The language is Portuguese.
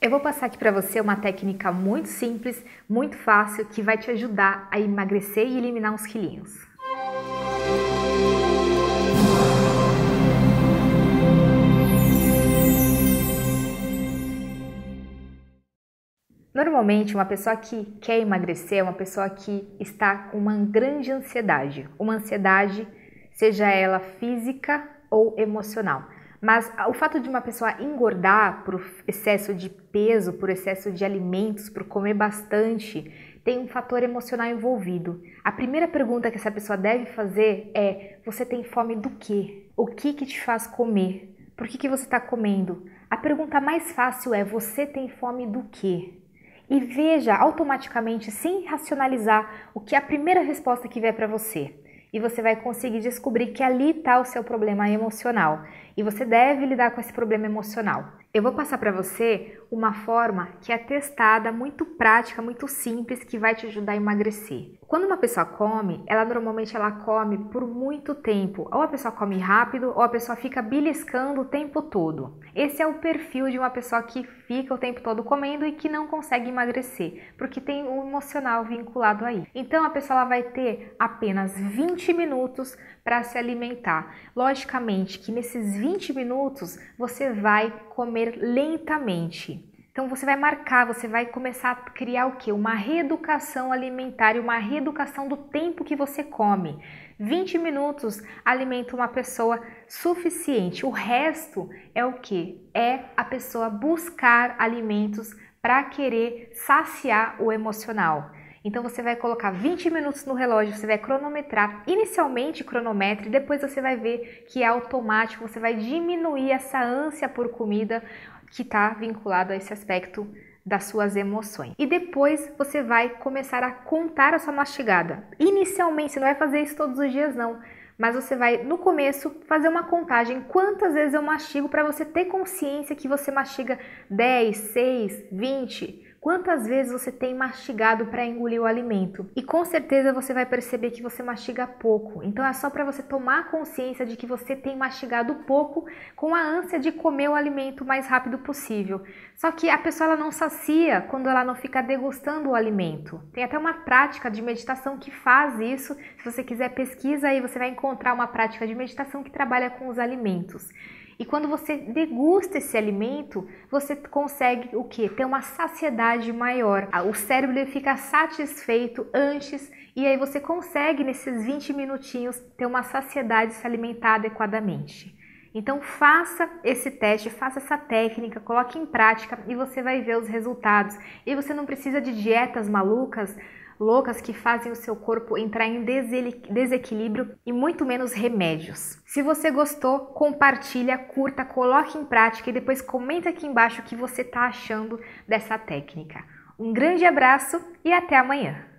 Eu vou passar aqui para você uma técnica muito simples, muito fácil, que vai te ajudar a emagrecer e eliminar uns quilinhos. Normalmente, uma pessoa que quer emagrecer é uma pessoa que está com uma grande ansiedade, uma ansiedade, seja ela física ou emocional. Mas o fato de uma pessoa engordar por excesso de peso, por excesso de alimentos, por comer bastante, tem um fator emocional envolvido. A primeira pergunta que essa pessoa deve fazer é: você tem fome do quê? O que que te faz comer? Por que, que você está comendo? A pergunta mais fácil é: você tem fome do quê? E veja automaticamente, sem racionalizar, o que é a primeira resposta que vier para você e você vai conseguir descobrir que ali está o seu problema emocional e você deve lidar com esse problema emocional. Eu vou passar para você uma forma que é testada, muito prática, muito simples, que vai te ajudar a emagrecer. Quando uma pessoa come, ela normalmente ela come por muito tempo. Ou a pessoa come rápido, ou a pessoa fica beliscando o tempo todo. Esse é o perfil de uma pessoa que fica o tempo todo comendo e que não consegue emagrecer, porque tem o emocional vinculado aí. Então a pessoa ela vai ter apenas 20 minutos para se alimentar. Logicamente que nesses 20 minutos você vai comer lentamente. Então você vai marcar, você vai começar a criar o que? Uma reeducação alimentar e uma reeducação do tempo que você come. 20 minutos alimenta uma pessoa suficiente. O resto é o que? É a pessoa buscar alimentos para querer saciar o emocional. Então você vai colocar 20 minutos no relógio, você vai cronometrar, inicialmente cronometre, depois você vai ver que é automático, você vai diminuir essa ânsia por comida que está vinculado a esse aspecto das suas emoções. E depois você vai começar a contar a sua mastigada. Inicialmente, você não vai fazer isso todos os dias não, mas você vai no começo fazer uma contagem quantas vezes eu mastigo para você ter consciência que você mastiga 10, 6, 20, Quantas vezes você tem mastigado para engolir o alimento? E com certeza você vai perceber que você mastiga pouco. Então é só para você tomar consciência de que você tem mastigado pouco com a ânsia de comer o alimento o mais rápido possível. Só que a pessoa não sacia quando ela não fica degustando o alimento. Tem até uma prática de meditação que faz isso. Se você quiser pesquisa aí, você vai encontrar uma prática de meditação que trabalha com os alimentos. E quando você degusta esse alimento, você consegue o que? Ter uma saciedade maior. O cérebro fica satisfeito antes e aí você consegue nesses 20 minutinhos ter uma saciedade se alimentar adequadamente. Então faça esse teste, faça essa técnica, coloque em prática e você vai ver os resultados. E você não precisa de dietas malucas loucas que fazem o seu corpo entrar em desequilíbrio e muito menos remédios. Se você gostou, compartilha, curta, coloque em prática e depois comenta aqui embaixo o que você está achando dessa técnica. Um grande abraço e até amanhã!